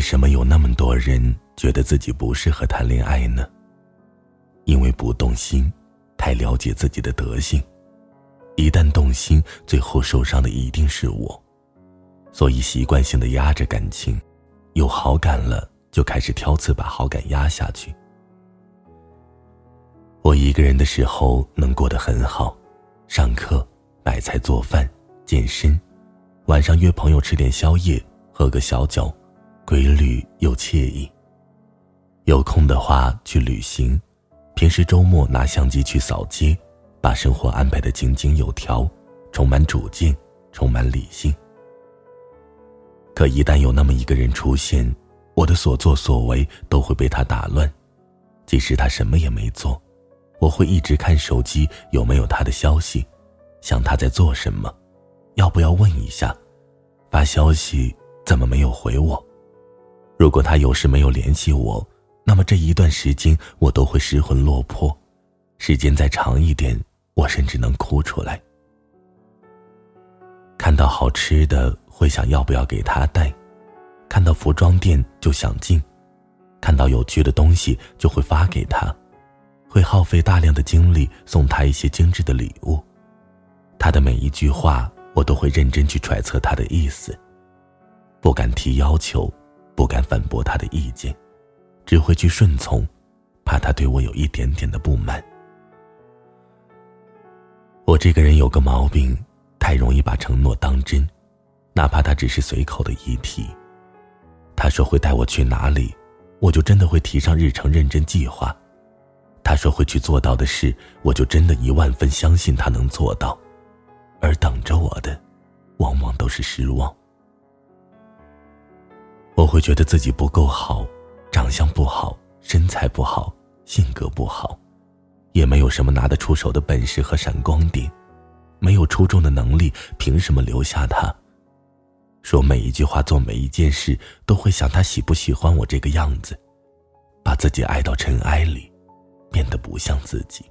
为什么有那么多人觉得自己不适合谈恋爱呢？因为不动心，太了解自己的德性。一旦动心，最后受伤的一定是我，所以习惯性的压着感情，有好感了就开始挑刺把好感压下去。我一个人的时候能过得很好，上课、买菜、做饭、健身，晚上约朋友吃点宵夜，喝个小酒，规律又惬意。有空的话去旅行，平时周末拿相机去扫街。把生活安排的井井有条，充满主见，充满理性。可一旦有那么一个人出现，我的所作所为都会被他打乱。即使他什么也没做，我会一直看手机有没有他的消息，想他在做什么，要不要问一下？发消息怎么没有回我？如果他有事没有联系我，那么这一段时间我都会失魂落魄。时间再长一点。我甚至能哭出来。看到好吃的会想要不要给他带，看到服装店就想进，看到有趣的东西就会发给他，会耗费大量的精力送他一些精致的礼物。他的每一句话我都会认真去揣测他的意思，不敢提要求，不敢反驳他的意见，只会去顺从，怕他对我有一点点的不满。我这个人有个毛病，太容易把承诺当真，哪怕他只是随口的一提。他说会带我去哪里，我就真的会提上日程认真计划。他说会去做到的事，我就真的一万分相信他能做到。而等着我的，往往都是失望。会觉得自己不够好，长相不好，身材不好，性格不好。也没有什么拿得出手的本事和闪光点，没有出众的能力，凭什么留下他？说每一句话，做每一件事，都会想他喜不喜欢我这个样子，把自己爱到尘埃里，变得不像自己。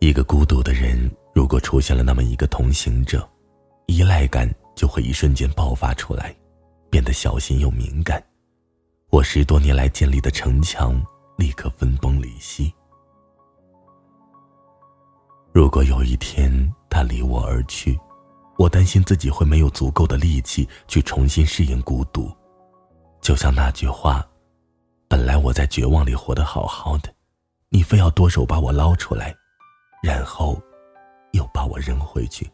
一个孤独的人，如果出现了那么一个同行者，依赖感就会一瞬间爆发出来，变得小心又敏感。我十多年来建立的城墙。立刻分崩离析。如果有一天他离我而去，我担心自己会没有足够的力气去重新适应孤独。就像那句话：“本来我在绝望里活得好好的，你非要剁手把我捞出来，然后又把我扔回去。”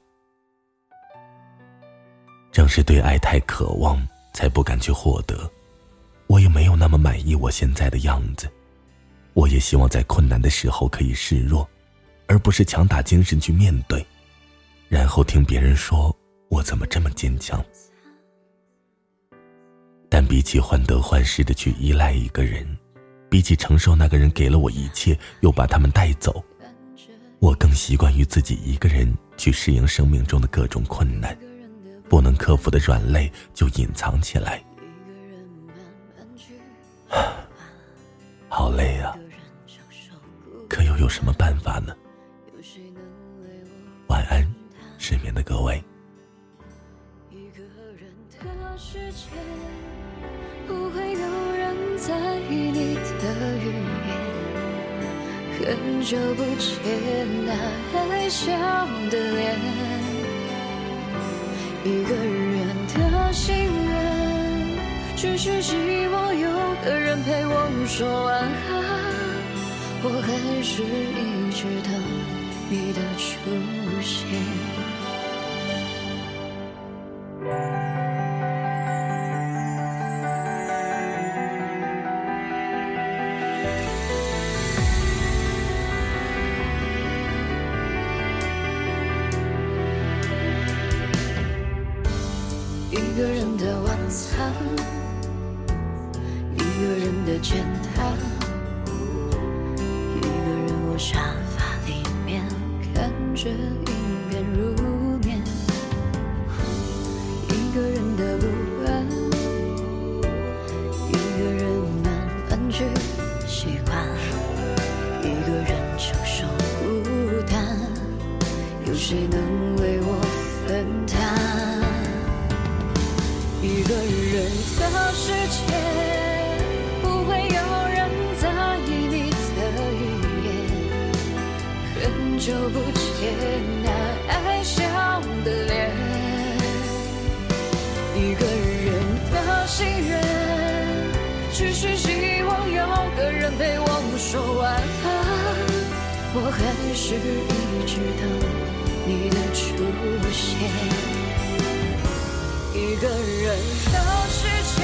正是对爱太渴望，才不敢去获得。我也没有那么满意我现在的样子。我也希望在困难的时候可以示弱，而不是强打精神去面对，然后听别人说我怎么这么坚强。但比起患得患失的去依赖一个人，比起承受那个人给了我一切又把他们带走，我更习惯于自己一个人去适应生命中的各种困难，不能克服的软肋就隐藏起来。好累啊！可又有什么办法呢？晚安，失眠的各位。一个人的世界不会有人在意你的语言，很久不见那爱笑的脸，一个人的心愿，只是希望有个人陪我说晚安。我还是一直等你的出现。一个人的晚餐，一个人的简单。一个人窝沙发里面看着影片入眠，一个人的不安，一个人慢慢去习惯，一个人承受孤单，有谁能世界，不会有人在意你的语言。很久不见那爱笑的脸，一个人的心愿，只是希望有个人陪我说晚安。我还是一直等你的出现。一个人的世界，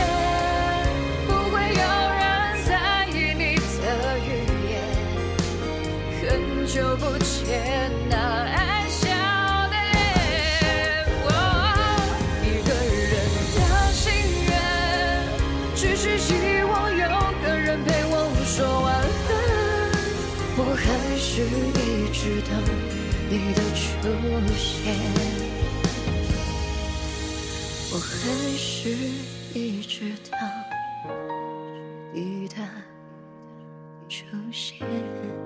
一直等你的出现。我还是一直等你的出现。